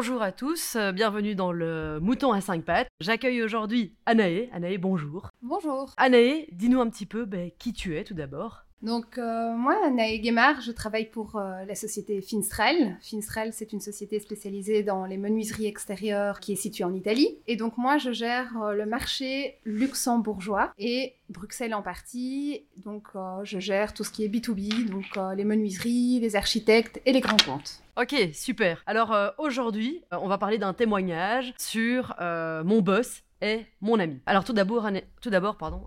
Bonjour à tous, euh, bienvenue dans le Mouton à 5 pattes. J'accueille aujourd'hui Anaé. Anaé, bonjour. Bonjour. Anaé, dis-nous un petit peu ben, qui tu es tout d'abord. Donc euh, moi, Anaé Guémard, je travaille pour euh, la société Finstrel. Finstrel, c'est une société spécialisée dans les menuiseries extérieures qui est située en Italie. Et donc moi, je gère euh, le marché luxembourgeois et Bruxelles en partie. Donc je gère tout ce qui est B2B, donc les menuiseries, les architectes et les grands comptes. Ok, super. Alors aujourd'hui, on va parler d'un témoignage sur mon boss est mon ami. Alors tout d'abord, tout d'abord, pardon,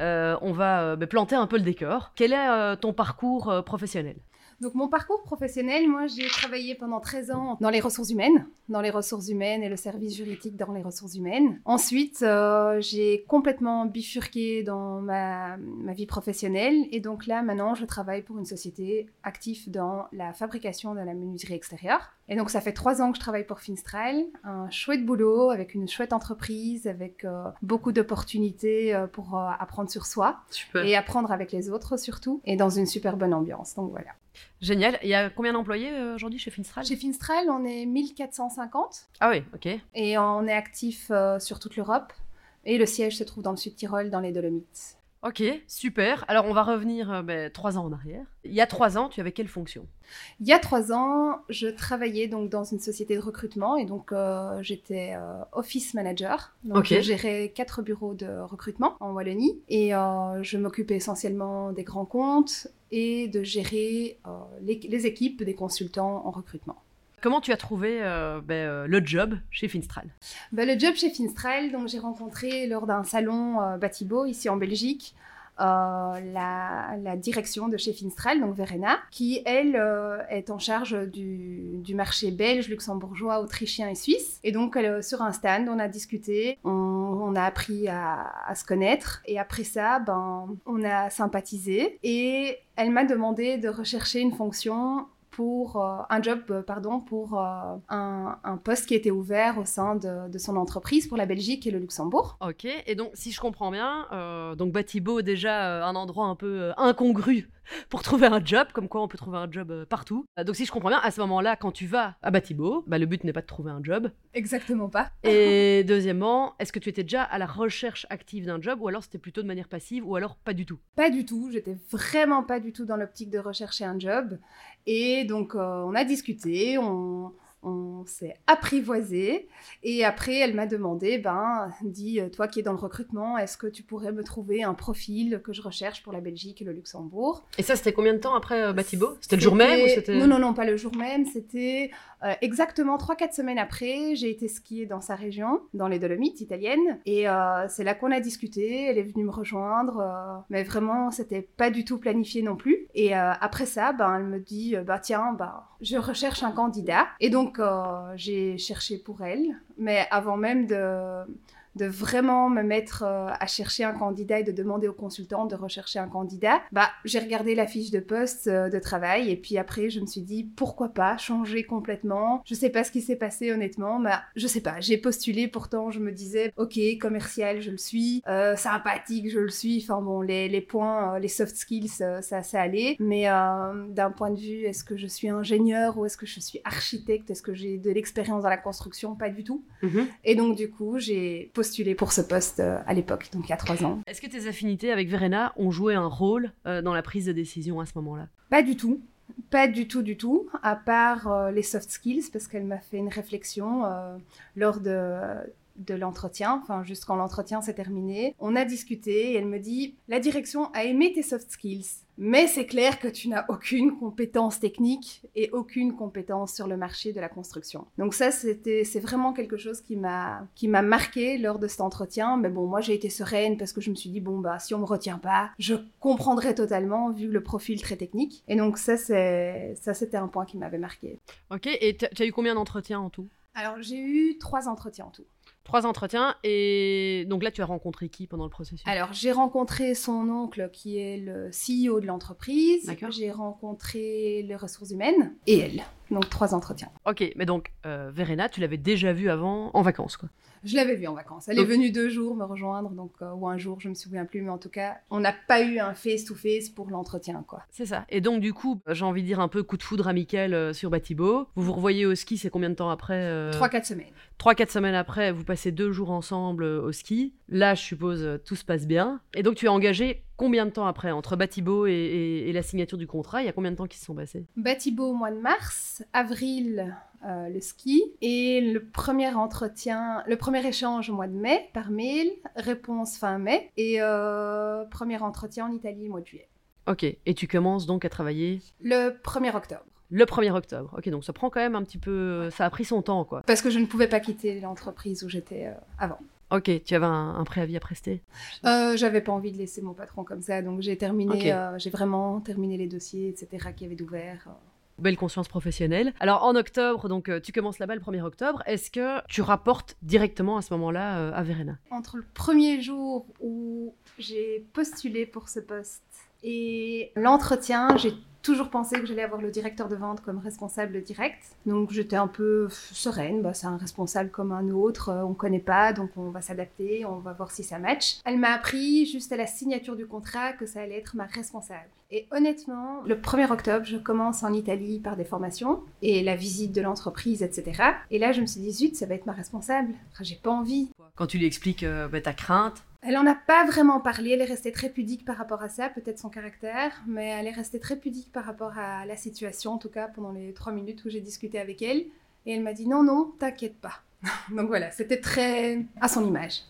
euh, on va euh, bah, planter un peu le décor. Quel est euh, ton parcours professionnel? Donc mon parcours professionnel, moi j'ai travaillé pendant 13 ans dans les ressources humaines, dans les ressources humaines et le service juridique dans les ressources humaines. Ensuite, j'ai complètement bifurqué dans ma, ma, vie professionnelle et donc là maintenant je travaille pour une société active dans la fabrication de la menuiserie extérieure. Et donc, ça fait trois ans que je travaille pour Finstral. Un chouette boulot avec une chouette entreprise, avec euh, beaucoup d'opportunités euh, pour euh, apprendre sur soi et apprendre avec les autres surtout, et dans une super bonne ambiance. Donc voilà. Génial. Il y a combien d'employés aujourd'hui chez Finstral? Chez Finstral, on est 1450. Ah oui, ok. Et on est actif sur toute l'Europe. Et le siège se trouve dans le Sud-Tyrol, dans les Dolomites. Ok, super. Alors on va revenir euh, ben, trois ans en arrière. Il y a trois ans, tu avais quelle fonction? Il y a trois ans, je travaillais donc dans une société de recrutement et donc euh, j'étais euh, office manager. Donc je gérais quatre bureaux de recrutement en Wallonie et je m'occupais essentiellement des grands comptes et de gérer les équipes des consultants en recrutement. Comment tu as trouvé euh, ben, euh, le job chez Finstral? Ben, Le job chez Finstral, donc j'ai rencontré lors d'un salon euh, Batibo ici en Belgique. La, direction de chez Finstral, donc Verena, qui elle est en charge du, marché belge, luxembourgeois, autrichien et suisse. Et donc sur un stand, on a discuté, on, a appris à, à, se connaître et après ça, ben, on a sympathisé et elle m'a demandé de rechercher une fonction pour euh, un job, euh, pardon, pour euh, un, un, poste qui était ouvert au sein de, de, son entreprise pour la Belgique et le Luxembourg. Ok, et donc si je comprends bien, donc Batibo déjà un endroit un peu incongru pour trouver un job, comme quoi on peut trouver un job partout. Donc si je comprends bien, à ce moment-là, quand tu vas à Batibo, bah, le but n'est pas de trouver un job. Exactement pas. Et deuxièmement, est-ce que tu étais déjà à la recherche active d'un job ou alors c'était plutôt de manière passive ou alors pas du tout? Pas du tout, j'étais vraiment pas du tout dans l'optique de rechercher un job. Et donc euh, on a discuté, on, on s'est apprivoisé. Et après elle m'a demandé ben dis euh, toi qui es dans le recrutement est-ce que tu pourrais me trouver un profil que je recherche pour la Belgique et le Luxembourg? Et ça c'était combien de temps après euh, Batibo c'était le jour même ou non non non pas le jour même. C'était euh, exactement 3-4 semaines après j'ai été skier dans sa région dans les Dolomites italiennes. Et c'est là qu'on a discuté. Elle est venue me rejoindre mais vraiment c'était pas du tout planifié non plus. Et après ça ben elle me dit bah tiens bah je recherche un candidat. Et donc donc, j'ai cherché pour elle, mais avant même de, de vraiment me mettre euh, à chercher un candidat et de demander au consultant de rechercher un candidat, bah, j'ai regardé la fiche de poste euh, de travail et puis après je me suis dit pourquoi pas changer complètement? Je sais pas ce qui s'est passé honnêtement, mais je sais pas. J'ai postulé pourtant, je me disais ok commercial je le suis, euh, sympathique je le suis. Enfin bon les, les points, les soft skills ça ça allait, mais d'un point de vue est-ce que je suis ingénieur ou est-ce que je suis architecte, est-ce que j'ai de l'expérience dans la construction, pas du tout. Mm-hmm. Et donc du coup j'ai postulé pour ce poste euh, à l'époque, donc il y a trois ans. Est-ce que tes affinités avec Verena ont joué un rôle euh, dans la prise de décision à ce moment-là? Pas du tout. Pas du tout, du tout, à part euh, les soft skills, parce qu'elle m'a fait une réflexion lors de, de l'entretien, enfin juste quand l'entretien s'est terminé. On a discuté et elle me dit la direction a aimé tes soft skills, mais c'est clair que tu n'as aucune compétence technique et aucune compétence sur le marché de la construction. Donc ça, c'était, c'est vraiment quelque chose qui m'a, qui m'a marqué lors de cet entretien. Mais bon, moi, j'ai été sereine parce que je me suis dit, bon, bah, si on me retient pas, je comprendrai totalement vu le profil très technique. Et donc ça, c'est, ça, c'était un point qui m'avait marqué. Ok, et tu as eu combien d'entretiens en tout? Alors, j'ai eu trois entretiens en tout. Trois entretiens et donc là tu as rencontré qui pendant le processus? Alors j'ai rencontré son oncle qui est le CEO de l'entreprise. J'ai rencontré les ressources humaines et elle. Donc trois entretiens. Ok, mais donc euh, Verena, tu l'avais déjà vue avant en vacances quoi je l'avais vue en vacances. Elle est venue deux jours me rejoindre, donc euh, ou un jour, je me souviens plus, mais en tout cas, on n'a pas eu un face-to-face pour l'entretien, quoi. C'est ça. Et donc du coup, j'ai envie de dire un peu coup de foudre amical euh, sur Batibo. Vous vous revoyez au ski, c'est combien de temps après Trois, quatre semaines. Trois, quatre semaines après, vous passez deux jours ensemble au ski. Là, je suppose, tout se passe bien. Et donc tu es engagé combien de temps après Entre Batibo et, la signature du contrat, il y a combien de temps qui se sont passés? Batibo au mois de mars, avril euh, le ski et le premier entretien, le premier échange au mois de mai par mail, réponse fin mai et euh, premier entretien en Italie au mois de juillet. Ok, et tu commences donc à travailler? Le 1er octobre. Le 1er octobre. Ok, donc ça prend quand même un petit peu. Ça a pris son temps, quoi. Parce que je ne pouvais pas quitter l'entreprise où j'étais euh, avant. Ok, tu avais un, préavis à prester? Euh, J'avais pas envie de laisser mon patron comme ça, donc j'ai terminé, euh, j'ai vraiment terminé les dossiers, etc., qui avaient d'ouvert. Belle conscience professionnelle. Alors en octobre, donc euh, tu commences là-bas le 1er octobre, est-ce que tu rapportes directement à ce moment-là à Verena? Entre le premier jour où j'ai postulé pour ce poste et l'entretien, j'ai toujours pensé que j'allais avoir le directeur de vente comme responsable direct. Donc j'étais un peu sereine, bah, c'est un responsable comme un autre, euh, on ne connaît pas, donc on va s'adapter, on va voir si ça match. Elle m'a appris juste à la signature du contrat que ça allait être ma responsable. Et honnêtement, le 1er octobre, je commence en Italie par des formations et la visite de l'entreprise, etc. Et là, je me suis dit, zut, ça va être ma responsable. J'ai pas envie. Quand tu lui expliques euh, bah, ta crainte, elle en a pas vraiment parlé, elle est restée très pudique par rapport à ça, peut-être son caractère, mais elle est restée très pudique par rapport à la situation, en tout cas pendant les trois minutes où j'ai discuté avec elle. Et elle m'a dit non, non, t'inquiète pas. Donc voilà, c'était très à son image.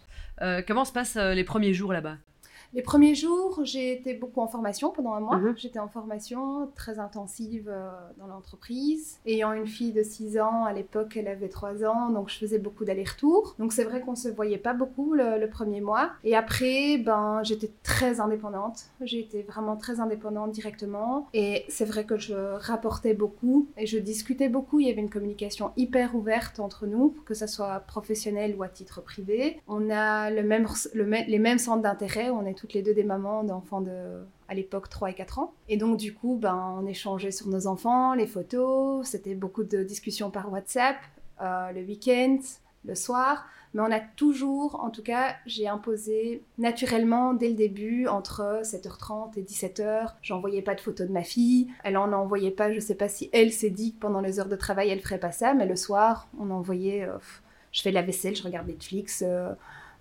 Euh, comment se passent euh, les premiers jours là-bas? Les premiers jours, j'ai été beaucoup en formation pendant un mois. Mhm. J'étais en formation très intensive euh, dans l'entreprise. Ayant une fille de 6 ans, à l'époque, elle avait 3 ans, donc je faisais beaucoup d'allers-retours. Donc c'est vrai qu'on se voyait pas beaucoup le, premier mois. Et après, ben, j'étais très indépendante. J'ai été vraiment très indépendante directement. Et c'est vrai que je rapportais beaucoup et je discutais beaucoup. Il y avait une communication hyper ouverte entre nous, que ce soit professionnel ou à titre privé. On a le même, les mêmes centres d'intérêt. On est toutes les deux des mamans d'enfants de, à l'époque, 3 et 4 ans. Et donc, du coup, ben, on échangeait sur nos enfants, les photos, c'était beaucoup de discussions par WhatsApp, euh, le week-end, le soir. Mais on a toujours, en tout cas, j'ai imposé naturellement dès le début, entre 7h30 et 17h, j'envoyais pas de photos de ma fille. Elle en envoyait pas, je sais pas si elle s'est dit que pendant les heures de travail, elle ferait pas ça, mais le soir, on envoyait, euh, je fais la vaisselle, je regarde Netflix. Euh,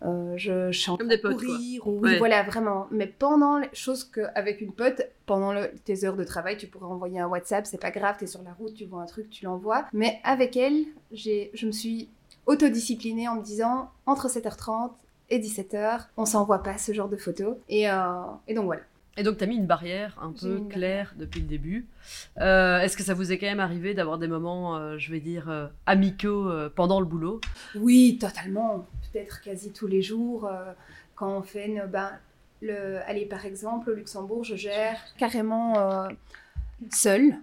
euh, je chante Comme des potes, courir, ou oui, voilà, vraiment. Mais pendant, les choses qu'avec une pote, pendant tes heures de travail, tu pourrais envoyer un WhatsApp, c'est pas grave, tu es sur la route, tu vois un truc, tu l'envoies. Mais avec elle, je me suis autodisciplinée en me disant, entre 7h30 et 17h, on s'envoie pas ce genre de photos. Et, euh, et donc voilà. Et donc, tu as mis une barrière un peu claire depuis le début. Euh, est-ce que ça vous est quand même arrivé d'avoir des moments, je vais dire, amicaux pendant le boulot? Oui, totalement peut-être quasi tous les jours. Euh, quand on fait ben, le, allez, par exemple, au Luxembourg, je gère carrément euh, seule.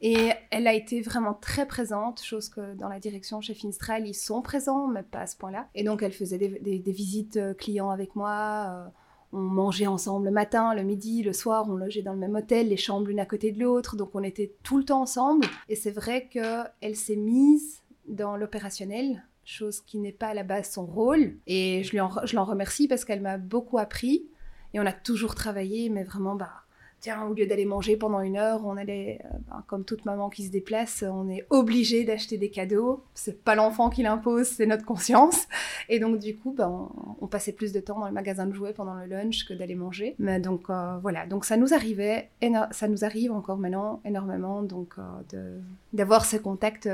Et elle a été vraiment très présente, chose que dans la direction chez Finstral, ils sont présents, mais pas à ce point-là. Et donc, elle faisait des, visites euh, clients avec moi. On mangeait ensemble le matin, le midi, le soir, on logeait dans le même hôtel, les chambres l'une à côté de l'autre. Donc, on était tout le temps ensemble. Et c'est vrai qu'elle s'est mise dans l'opérationnel chose qui n'est pas à la base son rôle. Et je, l'en remercie parce qu'elle m'a beaucoup appris. Et on a toujours travaillé, mais vraiment, bah, tiens, au lieu d'aller manger pendant une heure, on allait, euh, bah, comme toute maman qui se déplace, on est obligé d'acheter des cadeaux. C'est pas l'enfant qui l'impose, c'est notre conscience. Et donc, du coup, bah, on, passait plus de temps dans le magasin de jouets pendant le lunch que d'aller manger. Mais donc, euh, voilà. Donc, ça nous arrivait, ça nous arrive encore maintenant énormément, donc, euh, d'avoir ces contacts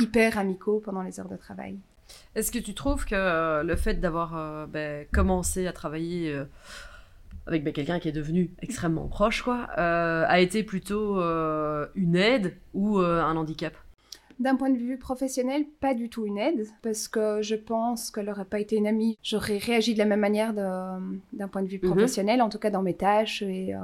hyper amicaux pendant les heures de travail. Est-ce que tu trouves que le fait d'avoir ben, commencé à travailler avec ben, quelqu'un qui est devenu extrêmement proche, quoi, a été plutôt une aide ou un handicap? D'un point de vue professionnel, pas du tout une aide, parce que je pense qu'elle n'aurait pas été une amie. J'aurais réagi de la même manière d'un point de vue mhm. professionnel, en tout cas dans mes tâches et euh,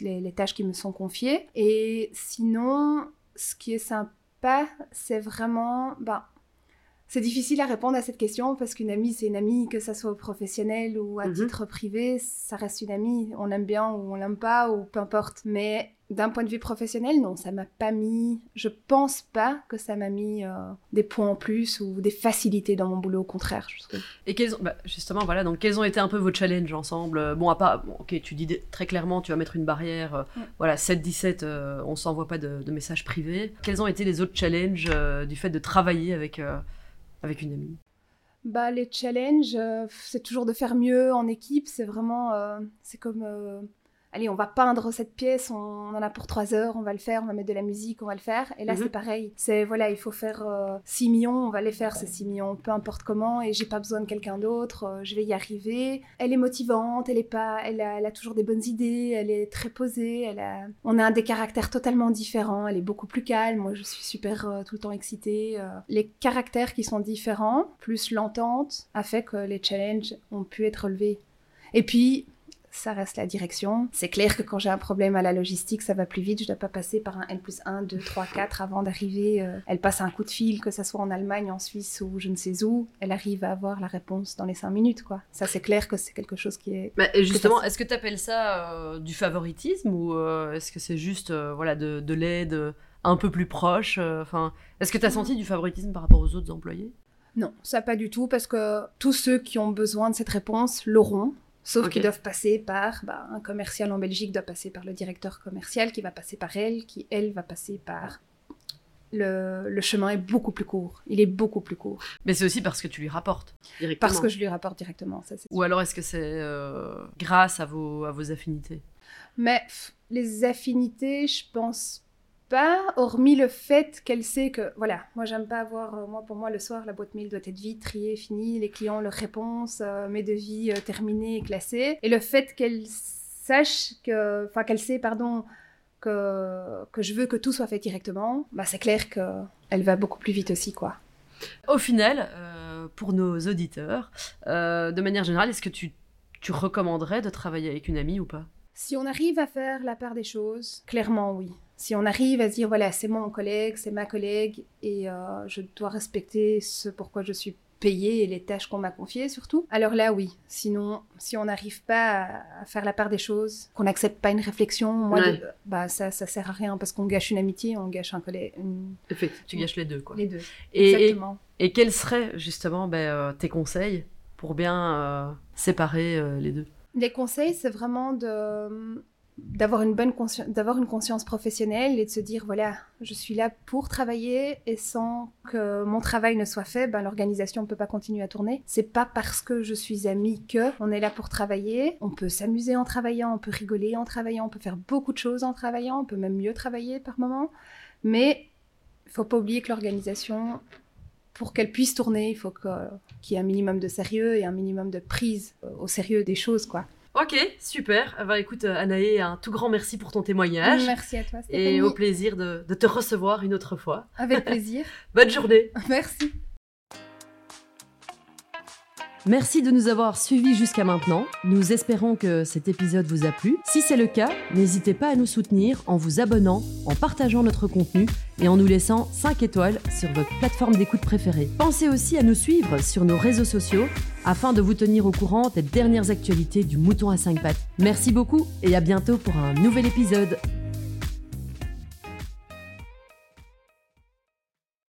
les, tâches qui me sont confiées. Et sinon, ce qui est sympa, c'est vraiment... Ben, c'est difficile à répondre à cette question parce qu'une amie, c'est une amie, que ça soit au professionnel ou à mhm. titre privé, ça reste une amie. On l'aime bien ou on l'aime pas ou peu importe. Mais d'un point de vue professionnel, non, ça m'a pas mis. Je pense pas que ça m'a mis euh, des points en plus ou des facilités dans mon boulot, au contraire, je trouve. Et quels ont, bah, justement, voilà, donc quels ont été un peu vos challenges ensemble? Bon, à part, ok, tu dis très clairement, tu vas mettre une barrière, euh, voilà, 7-17, euh, on s'envoie pas de, messages privés. Quels ont été les autres challenges du fait de travailler avec, avec une amie bah, les challenges, c'est toujours de faire mieux en équipe. C'est vraiment, c'est comme allez, on va peindre cette pièce, on, en a pour trois heures, on va le faire, on va mettre de la musique, on va le faire. Et là, mhm. c'est pareil. C'est, voilà, il faut faire 6 euh, millions, on va les faire, ces 6 millions, peu importe comment, et j'ai pas besoin de quelqu'un d'autre, euh, je vais y arriver. Elle est motivante, elle est pas, elle a, toujours des bonnes idées, elle est très posée, elle a, on a des caractères totalement différents, elle est beaucoup plus calme, moi je suis super euh, tout le temps excitée. Les caractères qui sont différents, plus l'entente, a fait que les challenges ont pu être relevés. Et puis, ça reste la direction. C'est clair que quand j'ai un problème à la logistique, ça va plus vite. Je ne dois pas passer par un N plus 1, 2, 3, 4 avant d'arriver. Euh, elle passe un coup de fil, que ce soit en Allemagne, en Suisse ou je ne sais où. Elle arrive à avoir la réponse dans les 5 minutes. quoi. Ça, c'est clair que c'est quelque chose qui est... Mais justement, est-ce que tu appelles ça euh, du favoritisme ou euh, est-ce que c'est juste voilà, de, de l'aide un peu plus proche Enfin, Est-ce que tu as senti du favoritisme par rapport aux autres employés? Non, ça pas du tout, parce que tous ceux qui ont besoin de cette réponse l'auront. Sauf qu'ils doivent passer par bah, un commercial en Belgique doit passer par le directeur commercial qui va passer par elle, qui elle va passer par le, le, chemin est beaucoup plus court. Il est beaucoup plus court. Mais c'est aussi parce que tu lui rapportes directement. Parce que je lui rapporte directement. Ça, Ou alors est-ce que c'est euh, grâce à vos, à vos affinités? Mais les affinités, je pense hormis le fait qu'elle sait que, voilà, moi j'aime pas avoir, euh, moi pour moi le soir la boîte mail doit être vide, triée, finie, les clients leurs réponses, euh, mes devis euh, terminés et classés. Et le fait qu'elle sache que, enfin qu'elle sait, pardon, que, que je veux que tout soit fait directement, bah c'est clair qu'elle va beaucoup plus vite aussi, quoi. Au final, pour nos auditeurs, de manière générale, est-ce que tu, tu recommanderais de travailler avec une amie ou pas? Si on arrive à faire la part des choses, clairement oui. Si on arrive à se dire, voilà, c'est mon collègue, c'est ma collègue, et euh, je dois respecter ce pourquoi je suis payée et les tâches qu'on m'a confiées surtout, alors là, oui. Sinon, si on n'arrive pas à, faire la part des choses, qu'on n'accepte pas une réflexion, moi, bah, ça, ça sert à rien parce qu'on gâche une amitié, on gâche un collègue. Une... Effectivement, tu gâches les deux, quoi. Les deux, et, exactement. Et, quels seraient, justement, ben, euh, tes conseils pour bien euh, séparer les deux? Les conseils, c'est vraiment de d'avoir une bonne conscience d'avoir une conscience professionnelle et de se dire voilà je suis là pour travailler et sans que mon travail ne soit fait ben l'organisation ne peut pas continuer à tourner. C'est pas parce que je suis amie que on est là pour travailler. On peut s'amuser en travaillant on peut rigoler en travaillant on peut faire beaucoup de choses en travaillant on peut même mieux travailler par moment. Mais faut pas oublier que l'organisation pour qu'elle puisse tourner il faut qu'il y ait un minimum de sérieux et un minimum de prise au sérieux des choses quoi Ok, super. Bah écoute, euh, Anaë, un tout grand merci pour ton témoignage. Merci à toi, Stéphanie. Et au plaisir de, de te recevoir une autre fois. Avec plaisir. Bonne journée. Merci. Merci de nous avoir suivis jusqu'à maintenant. Nous espérons que cet épisode vous a plu. Si c'est le cas, n'hésitez pas à nous soutenir en vous abonnant, en partageant notre contenu et en nous laissant 5 étoiles sur votre plateforme d'écoute préférée. Pensez aussi à nous suivre sur nos réseaux sociaux afin de vous tenir au courant des dernières actualités du mouton à 5 pattes. Merci beaucoup et à bientôt pour un nouvel épisode.